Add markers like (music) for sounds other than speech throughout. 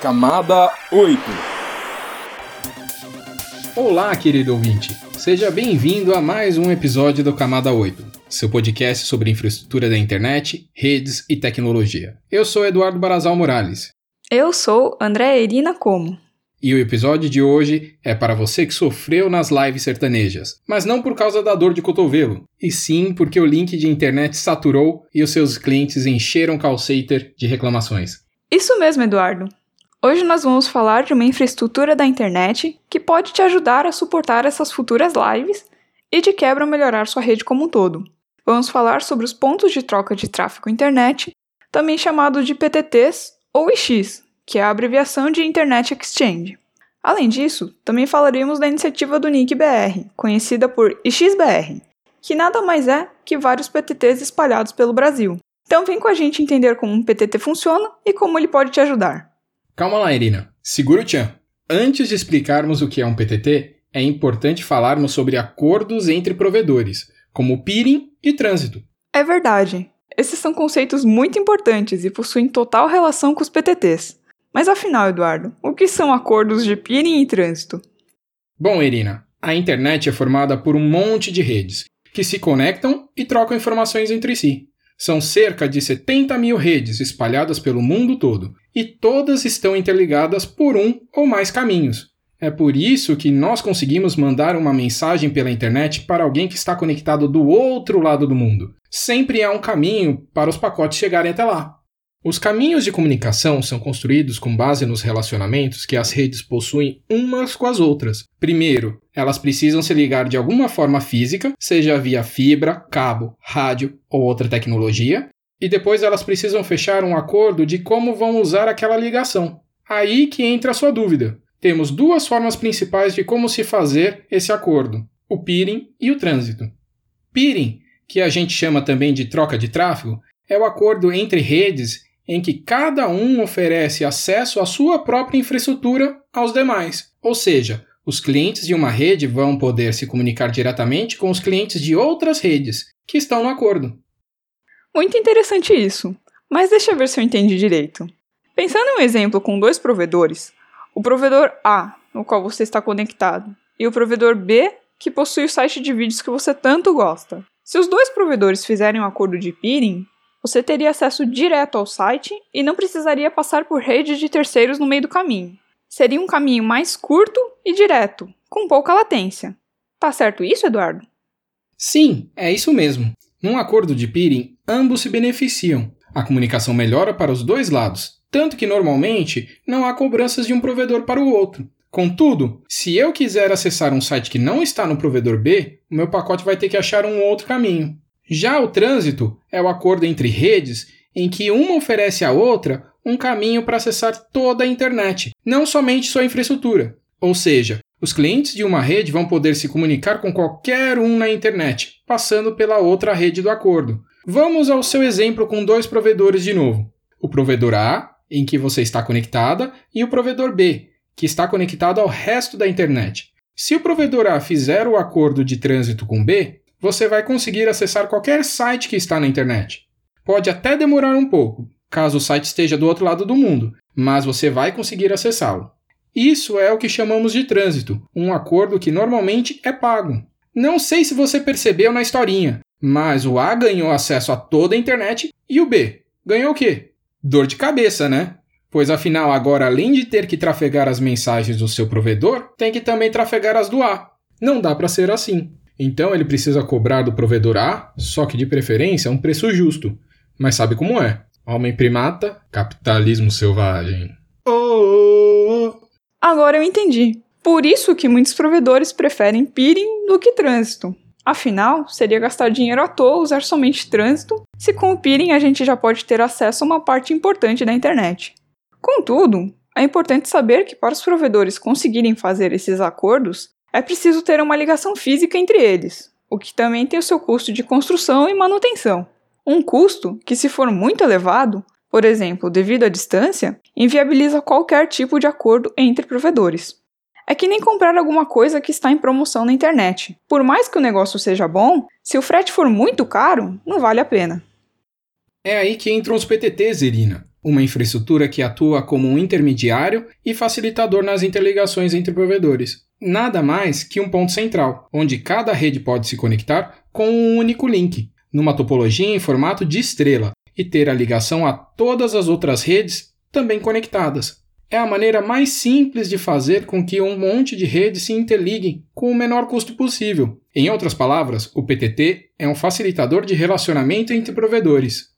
Camada 8 Olá, querido ouvinte. Seja bem-vindo a mais um episódio do Camada 8, seu podcast sobre infraestrutura da internet, redes e tecnologia. Eu sou Eduardo Barazal Morales. Eu sou André Irina Como. E o episódio de hoje é para você que sofreu nas lives sertanejas, mas não por causa da dor de cotovelo, e sim porque o link de internet saturou e os seus clientes encheram o call center de reclamações. Isso mesmo, Eduardo. Hoje nós vamos falar de uma infraestrutura da internet que pode te ajudar a suportar essas futuras lives e de quebra melhorar sua rede como um todo. Vamos falar sobre os pontos de troca de tráfego internet, também chamado de PTTs ou IX, que é a abreviação de Internet Exchange. Além disso, também falaremos da iniciativa do NIC-BR, conhecida por IXBR, que nada mais é que vários PTTs espalhados pelo Brasil. Então vem com a gente entender como um PTT funciona e como ele pode te ajudar. Calma lá, Irina. Segura o tchan. Antes de explicarmos o que é um PTT, é importante falarmos sobre acordos entre provedores, como peering e trânsito. É verdade. Esses são conceitos muito importantes e possuem total relação com os PTTs. Mas afinal, Eduardo, o que são acordos de peering e trânsito? Bom, Irina, a internet é formada por um monte de redes que se conectam e trocam informações entre si. São cerca de 70 mil redes espalhadas pelo mundo todo, e todas estão interligadas por um ou mais caminhos. É por isso que nós conseguimos mandar uma mensagem pela internet para alguém que está conectado do outro lado do mundo. Sempre há um caminho para os pacotes chegarem até lá. Os caminhos de comunicação são construídos com base nos relacionamentos que as redes possuem umas com as outras. Primeiro, elas precisam se ligar de alguma forma física, seja via fibra, cabo, rádio ou outra tecnologia, e depois elas precisam fechar um acordo de como vão usar aquela ligação. Aí que entra a sua dúvida. Temos duas formas principais de como se fazer esse acordo: o peering e o trânsito. Peering, que a gente chama também de troca de tráfego, é o acordo entre redes em que cada um oferece acesso à sua própria infraestrutura aos demais. Ou seja, os clientes de uma rede vão poder se comunicar diretamente com os clientes de outras redes que estão no acordo. Muito interessante isso, mas deixa eu ver se eu entendi direito. Pensando em um exemplo com dois provedores, o provedor A, no qual você está conectado, e o provedor B, que possui o site de vídeos que você tanto gosta. Se os dois provedores fizerem um acordo de peering, você teria acesso direto ao site e não precisaria passar por redes de terceiros no meio do caminho. Seria um caminho mais curto e direto, com pouca latência. Tá certo isso, Eduardo? Sim, é isso mesmo. Num acordo de peering, ambos se beneficiam. A comunicação melhora para os dois lados, tanto que normalmente não há cobranças de um provedor para o outro. Contudo, se eu quiser acessar um site que não está no provedor B, o meu pacote vai ter que achar um outro caminho. Já o trânsito é o acordo entre redes em que uma oferece à outra um caminho para acessar toda a internet, não somente sua infraestrutura. Ou seja, os clientes de uma rede vão poder se comunicar com qualquer um na internet, passando pela outra rede do acordo. Vamos ao seu exemplo com dois provedores de novo. O provedor A, em que você está conectada, e o provedor B, que está conectado ao resto da internet. Se o provedor A fizer o acordo de trânsito com B, você vai conseguir acessar qualquer site que está na internet. Pode até demorar um pouco, caso o site esteja do outro lado do mundo, mas você vai conseguir acessá-lo. Isso é o que chamamos de trânsito, um acordo que normalmente é pago. Não sei se você percebeu na historinha, mas o A ganhou acesso a toda a internet e o B ganhou o quê? Dor de cabeça, né? Pois afinal, agora além de ter que trafegar as mensagens do seu provedor, tem que também trafegar as do A. Não dá para ser assim. Então ele precisa cobrar do provedor A, só que de preferência um preço justo. Mas sabe como é? Homem primata, capitalismo selvagem. Oh. Agora eu entendi. Por isso que muitos provedores preferem peering do que trânsito. Afinal, seria gastar dinheiro à toa usar somente trânsito, se com o peering a gente já pode ter acesso a uma parte importante da internet. Contudo, é importante saber que para os provedores conseguirem fazer esses acordos, é preciso ter uma ligação física entre eles, o que também tem o seu custo de construção e manutenção. Um custo que, se for muito elevado, por exemplo, devido à distância, inviabiliza qualquer tipo de acordo entre provedores. É que nem comprar alguma coisa que está em promoção na internet. Por mais que o negócio seja bom, se o frete for muito caro, não vale a pena. É aí que entram os PTTs, Irina. uma infraestrutura que atua como um intermediário e facilitador nas interligações entre provedores. Nada mais que um ponto central, onde cada rede pode se conectar com um único link, numa topologia em formato de estrela, e ter a ligação a todas as outras redes também conectadas. É a maneira mais simples de fazer com que um monte de redes se interliguem com o menor custo possível. Em outras palavras, o PTT é um facilitador de relacionamento entre provedores.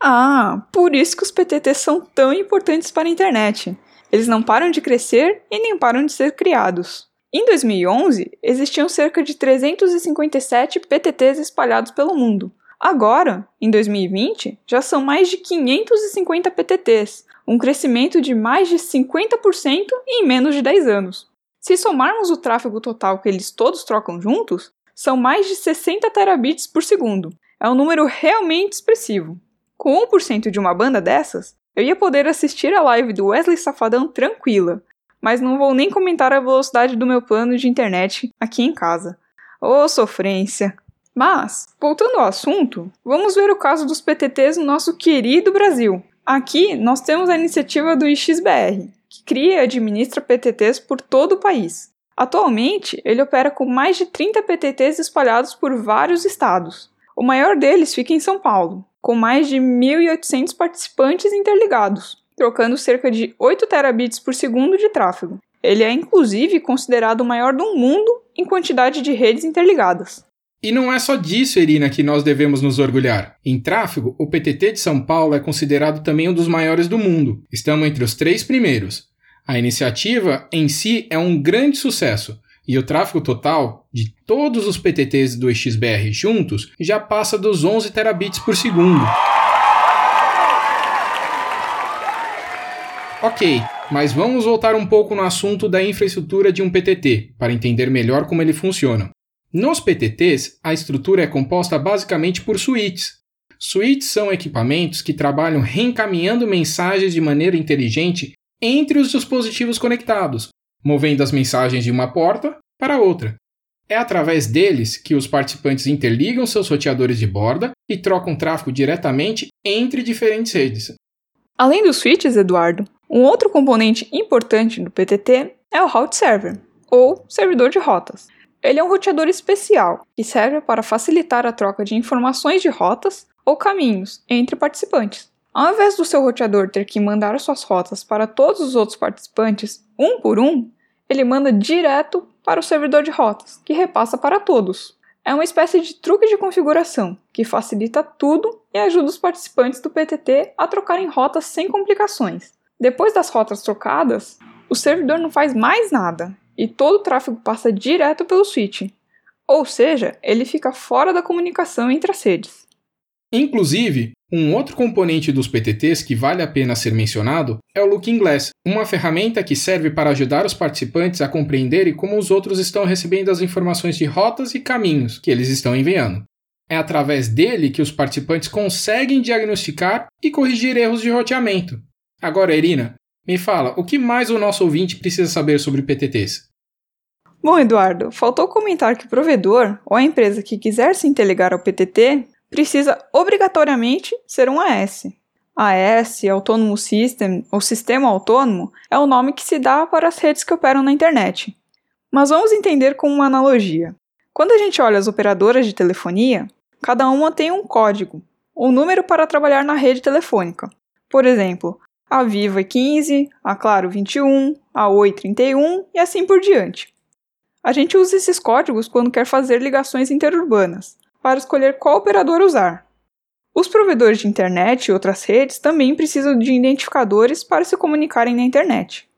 Ah, por isso que os PTTs são tão importantes para a internet. Eles não param de crescer e nem param de ser criados. Em 2011, existiam cerca de 357 PTTs espalhados pelo mundo. Agora, em 2020, já são mais de 550 PTTs, um crescimento de mais de 50% em menos de 10 anos. Se somarmos o tráfego total que eles todos trocam juntos, são mais de 60 terabits por segundo. É um número realmente expressivo. Com 1% de uma banda dessas, eu ia poder assistir a live do Wesley Safadão tranquila, mas não vou nem comentar a velocidade do meu plano de internet aqui em casa. Ô oh, sofrência! Mas, voltando ao assunto, vamos ver o caso dos PTTs no nosso querido Brasil. Aqui nós temos a iniciativa do IXBR, que cria e administra PTTs por todo o país. Atualmente, ele opera com mais de 30 PTTs espalhados por vários estados. O maior deles fica em São Paulo, com mais de 1.800 participantes interligados, trocando cerca de 8 terabits por segundo de tráfego. Ele é inclusive considerado o maior do mundo em quantidade de redes interligadas. E não é só disso, Irina, que nós devemos nos orgulhar. Em tráfego, o PTT de São Paulo é considerado também um dos maiores do mundo. Estamos entre os três primeiros. A iniciativa em si é um grande sucesso, e o tráfego total de todos os PTTs do XBR juntos já passa dos 11 terabits por segundo. Ok, mas vamos voltar um pouco no assunto da infraestrutura de um PTT para entender melhor como ele funciona. Nos PTTs, a estrutura é composta basicamente por suítes. Suítes são equipamentos que trabalham reencaminhando mensagens de maneira inteligente entre os dispositivos conectados, movendo as mensagens de uma porta para outra. É através deles que os participantes interligam seus roteadores de borda e trocam tráfego diretamente entre diferentes redes. Além dos switches, Eduardo, um outro componente importante do PTT é o route server, ou servidor de rotas. Ele é um roteador especial que serve para facilitar a troca de informações de rotas ou caminhos entre participantes. Ao invés do seu roteador ter que mandar suas rotas para todos os outros participantes, um por um, ele manda direto para o servidor de rotas, que repassa para todos. É uma espécie de truque de configuração que facilita tudo e ajuda os participantes do PTT a trocarem rotas sem complicações. Depois das rotas trocadas, o servidor não faz mais nada e todo o tráfego passa direto pelo switch. Ou seja, ele fica fora da comunicação entre as redes. Inclusive, um outro componente dos PTTs que vale a pena ser mencionado é o Looking Glass, uma ferramenta que serve para ajudar os participantes a compreenderem como os outros estão recebendo as informações de rotas e caminhos que eles estão enviando. É através dele que os participantes conseguem diagnosticar e corrigir erros de roteamento. Agora, Irina, me fala, o que mais o nosso ouvinte precisa saber sobre PTTs? Bom, Eduardo, faltou comentar que o provedor ou a empresa que quiser se interligar ao PTT precisa obrigatoriamente ser um AS. AS, Autonomous System ou Sistema Autônomo, é o nome que se dá para as redes que operam na internet. Mas vamos entender com uma analogia. Quando a gente olha as operadoras de telefonia, cada uma tem um código, um número para trabalhar na rede telefônica. Por exemplo, a Vivo é 15, a Claro 21, a Oi 31 e assim por diante. A gente usa esses códigos quando quer fazer ligações interurbanas, para escolher qual operador usar. Os provedores de internet e outras redes também precisam de identificadores para se comunicarem na internet.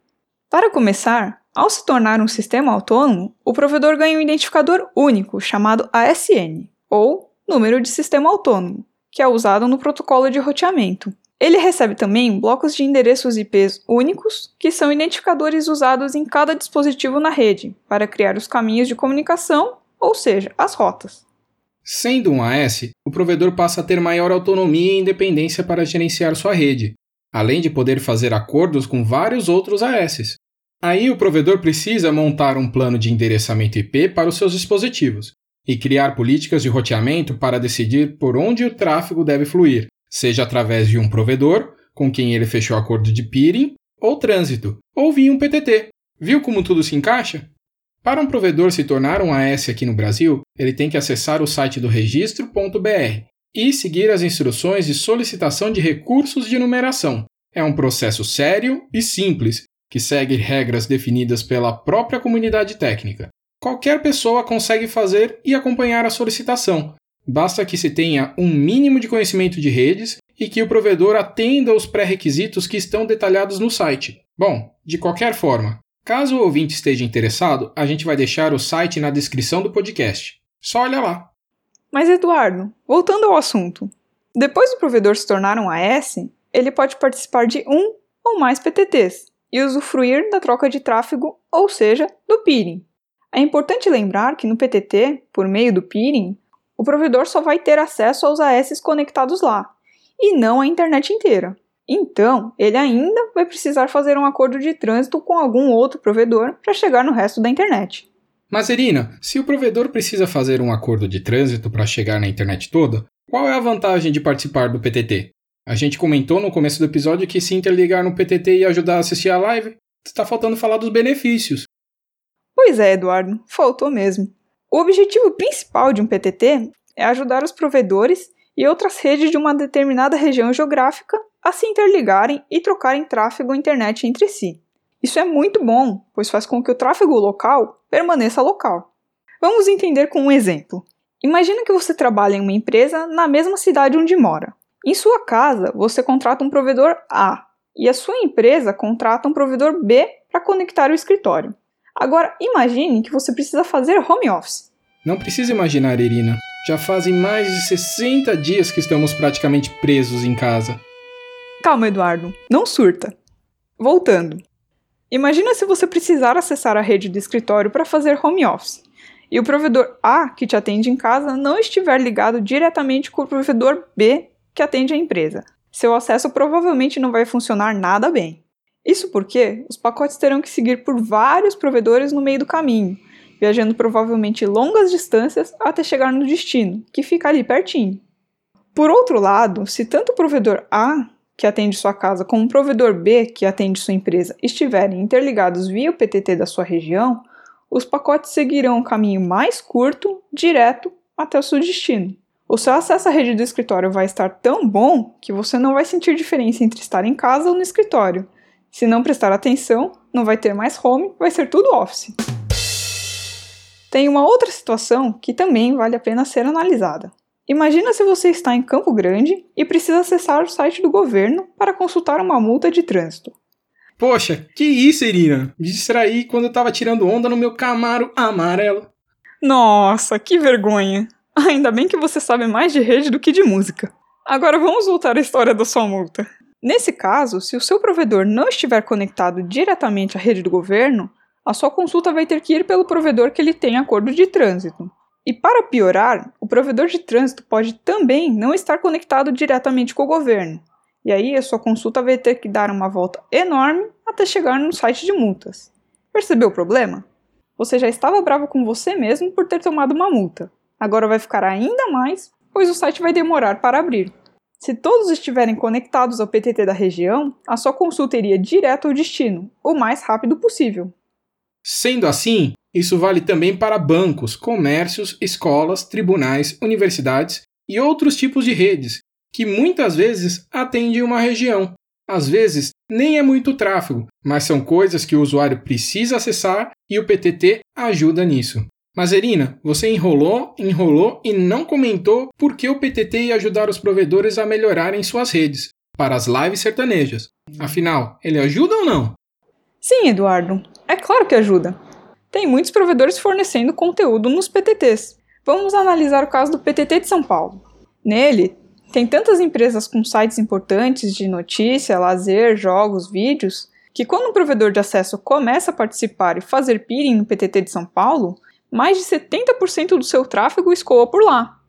Para começar, ao se tornar um sistema autônomo, o provedor ganha um identificador único chamado ASN, ou Número de Sistema Autônomo, que é usado no protocolo de roteamento. Ele recebe também blocos de endereços IPs únicos, que são identificadores usados em cada dispositivo na rede para criar os caminhos de comunicação, ou seja, as rotas. Sendo um AS, o provedor passa a ter maior autonomia e independência para gerenciar sua rede, além de poder fazer acordos com vários outros AS. Aí o provedor precisa montar um plano de endereçamento IP para os seus dispositivos e criar políticas de roteamento para decidir por onde o tráfego deve fluir, seja através de um provedor, com quem ele fechou acordo de peering ou trânsito, ou via um PTT. Viu como tudo se encaixa? Para um provedor se tornar um AS aqui no Brasil, ele tem que acessar o site do registro.br e seguir as instruções de solicitação de recursos de numeração. É um processo sério e simples, que segue regras definidas pela própria comunidade técnica. Qualquer pessoa consegue fazer e acompanhar a solicitação, basta que se tenha um mínimo de conhecimento de redes e que o provedor atenda aos pré-requisitos que estão detalhados no site. Bom, de qualquer forma, caso o ouvinte esteja interessado, a gente vai deixar o site na descrição do podcast. Só olha lá. Mas, Eduardo, voltando ao assunto. Depois do provedor se tornar um AS, ele pode participar de um ou mais PTTs e usufruir da troca de tráfego, ou seja, do peering. É importante lembrar que no PTT, por meio do peering, o provedor só vai ter acesso aos AS conectados lá, e não à internet inteira. Então, ele ainda vai precisar fazer um acordo de trânsito com algum outro provedor para chegar no resto da internet. Mas, Irina, se o provedor precisa fazer um acordo de trânsito para chegar na internet toda, qual é a vantagem de participar do PTT? A gente comentou no começo do episódio que se interligar no PTT e ajudar a assistir a live, está faltando falar dos benefícios. Pois é, Eduardo, faltou mesmo. O objetivo principal de um PTT é ajudar os provedores e outras redes de uma determinada região geográfica a se interligarem e trocarem tráfego internet entre si. Isso é muito bom, pois faz com que o tráfego local permaneça local. Vamos entender com um exemplo. Imagina que você trabalha em uma empresa na mesma cidade onde mora. Em sua casa, você contrata um provedor A e a sua empresa contrata um provedor B para conectar o escritório. Agora, imagine que você precisa fazer home office. Não precisa imaginar, Irina. Já fazem mais de 60 dias que estamos praticamente presos em casa. Calma, Eduardo, não surta. Voltando. Imagina se você precisar acessar a rede do escritório para fazer home office e o provedor A que te atende em casa não estiver ligado diretamente com o provedor B que atende a empresa. Seu acesso provavelmente não vai funcionar nada bem. Isso porque os pacotes terão que seguir por vários provedores no meio do caminho, viajando provavelmente longas distâncias até chegar no destino, que fica ali pertinho. Por outro lado, se tanto o provedor A que atende sua casa, com o provedor B, que atende sua empresa, estiverem interligados via o PTT da sua região, os pacotes seguirão o caminho mais curto, direto, até o seu destino. O seu acesso à rede do escritório vai estar tão bom que você não vai sentir diferença entre estar em casa ou no escritório. Se não prestar atenção, não vai ter mais home, vai ser tudo office. Tem uma outra situação que também vale a pena ser analisada. Imagina se você está em Campo Grande e precisa acessar o site do governo para consultar uma multa de trânsito. Poxa, que isso, Irina? Me distraí quando eu estava tirando onda no meu Camaro amarelo. Nossa, que vergonha! Ainda bem que você sabe mais de rede do que de música. Agora vamos voltar à história da sua multa. Nesse caso, se o seu provedor não estiver conectado diretamente à rede do governo, a sua consulta vai ter que ir pelo provedor que ele tem acordo de trânsito. E para piorar, o provedor de trânsito pode também não estar conectado diretamente com o governo. E aí a sua consulta vai ter que dar uma volta enorme até chegar no site de multas. Percebeu o problema? Você já estava bravo com você mesmo por ter tomado uma multa. Agora vai ficar ainda mais, pois o site vai demorar para abrir. Se todos estiverem conectados ao PTT da região, a sua consulta iria direto ao destino, o mais rápido possível. Sendo assim, isso vale também para bancos, comércios, escolas, tribunais, universidades e outros tipos de redes, que muitas vezes atendem uma região. Às vezes, nem é muito tráfego, mas são coisas que o usuário precisa acessar e o PTT ajuda nisso. Mas Erina, você enrolou, enrolou e não comentou por que o PTT ia ajudar os provedores a melhorarem suas redes para as lives sertanejas. Afinal, ele ajuda ou não? Sim, Eduardo. É claro que ajuda tem muitos provedores fornecendo conteúdo nos PTTs. Vamos analisar o caso do PTT de São Paulo. Nele, tem tantas empresas com sites importantes de notícia, lazer, jogos, vídeos, que quando um provedor de acesso começa a participar e fazer peering no PTT de São Paulo, mais de 70% do seu tráfego escoa por lá.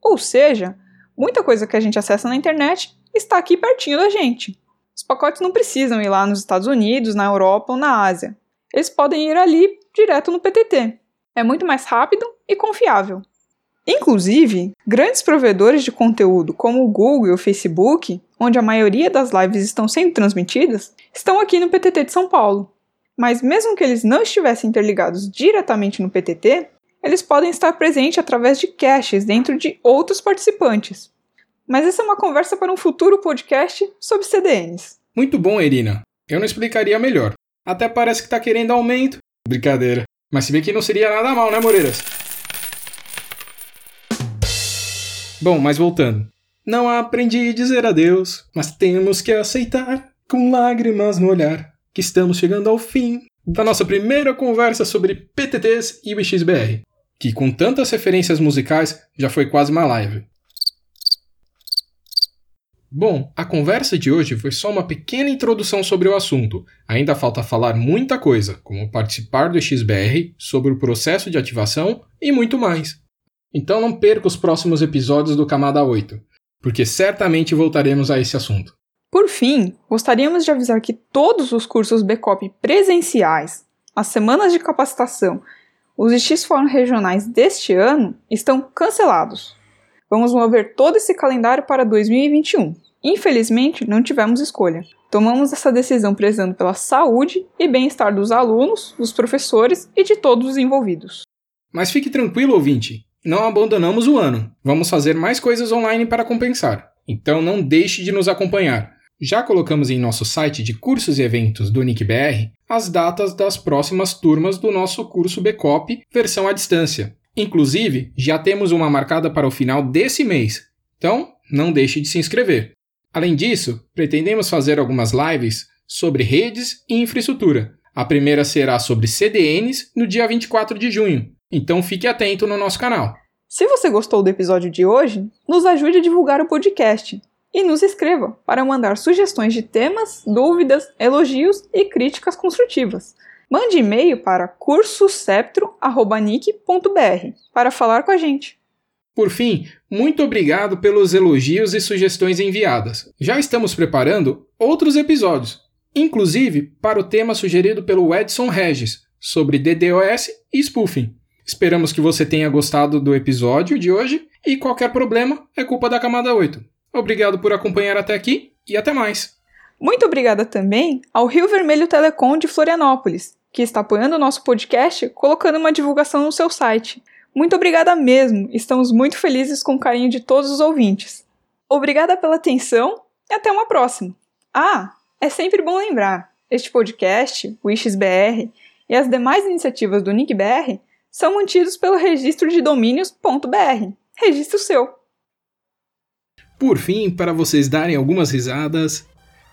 Ou seja, muita coisa que a gente acessa na internet está aqui pertinho da gente. Os pacotes não precisam ir lá nos Estados Unidos, na Europa ou na Ásia. Eles podem ir ali direto no PTT. É muito mais rápido e confiável. Inclusive, grandes provedores de conteúdo como o Google e o Facebook, onde a maioria das lives estão sendo transmitidas, estão aqui no PTT de São Paulo. Mas mesmo que eles não estivessem interligados diretamente no PTT, eles podem estar presentes através de caches dentro de outros participantes. Mas essa é uma conversa para um futuro podcast sobre CDNs. Muito bom, Irina. Eu não explicaria melhor. Até parece que tá querendo aumento. Brincadeira. Mas se bem que não seria nada mal, né, Moreiras? Bom, mas voltando. Não aprendi a dizer adeus, mas temos que aceitar, com lágrimas no olhar, que estamos chegando ao fim da nossa primeira conversa sobre PTTs e o XBR, que com tantas referências musicais já foi quase uma live. Bom, a conversa de hoje foi só uma pequena introdução sobre o assunto. Ainda falta falar muita coisa, como participar do XBR, sobre o processo de ativação e muito mais. Então não perca os próximos episódios do Camada 8, porque certamente voltaremos a esse assunto. Por fim, gostaríamos de avisar que todos os cursos BCOP presenciais, as semanas de capacitação, os X Fórum regionais deste ano estão cancelados. Vamos mover todo esse calendário para 2021. Infelizmente, não tivemos escolha. Tomamos essa decisão prezando pela saúde e bem-estar dos alunos, dos professores e de todos os envolvidos. Mas fique tranquilo, ouvinte. Não abandonamos o ano. Vamos fazer mais coisas online para compensar. Então não deixe de nos acompanhar. Já colocamos em nosso site de cursos e eventos do NICBR as datas das próximas turmas do nosso curso BCOP versão à distância. Inclusive, já temos uma marcada para o final desse mês, então não deixe de se inscrever. Além disso, pretendemos fazer algumas lives sobre redes e infraestrutura. A primeira será sobre CDNs no dia 24 de junho, então fique atento no nosso canal. Se você gostou do episódio de hoje, nos ajude a divulgar o podcast e nos escreva para mandar sugestões de temas, dúvidas, elogios e críticas construtivas. Mande e-mail para cursoceptro.nic.br para falar com a gente. Por fim, muito obrigado pelos elogios e sugestões enviadas. Já estamos preparando outros episódios, inclusive para o tema sugerido pelo Edson Regis sobre DDoS e spoofing. Esperamos que você tenha gostado do episódio de hoje e qualquer problema é culpa da camada 8. Obrigado por acompanhar até aqui e até mais. Muito obrigada também ao Rio Vermelho Telecom de Florianópolis, que está apoiando o nosso podcast colocando uma divulgação no seu site. Muito obrigada mesmo, estamos muito felizes com o carinho de todos os ouvintes. Obrigada pela atenção e até uma próxima. Ah, é sempre bom lembrar, este podcast, o e as demais iniciativas do NICBR são mantidos pelo registro de domínios.br. Registro seu. Por fim, para vocês darem algumas risadas,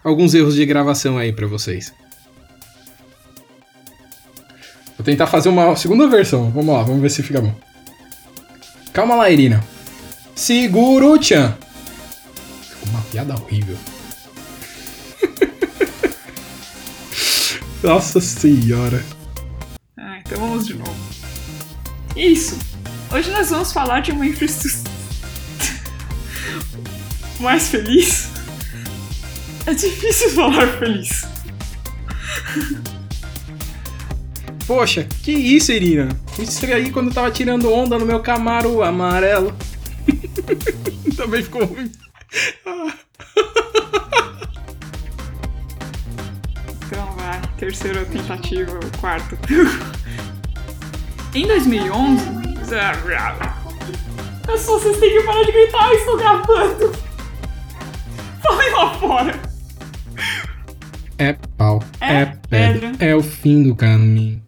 alguns erros de gravação aí para vocês. Vou tentar fazer uma segunda versão. Vamos lá, vamos ver se fica bom. Calma lá, Irina. Seguro Chan. Ficou uma piada horrível. (laughs) Nossa senhora. Ah, então vamos de novo. Isso. Hoje nós vamos falar de uma infraestrutura mais feliz. É difícil falar feliz. Poxa, que isso, Irina? Me distraí quando tava tirando onda no meu Camaro amarelo. (laughs) Também ficou ruim. então vai, terceira tentativa, quarto. em 2011... Pessoal, vocês têm que parar de gritar, estou gravando. Falem lá fora. É pau, é, é pedra, é o fim do caminho.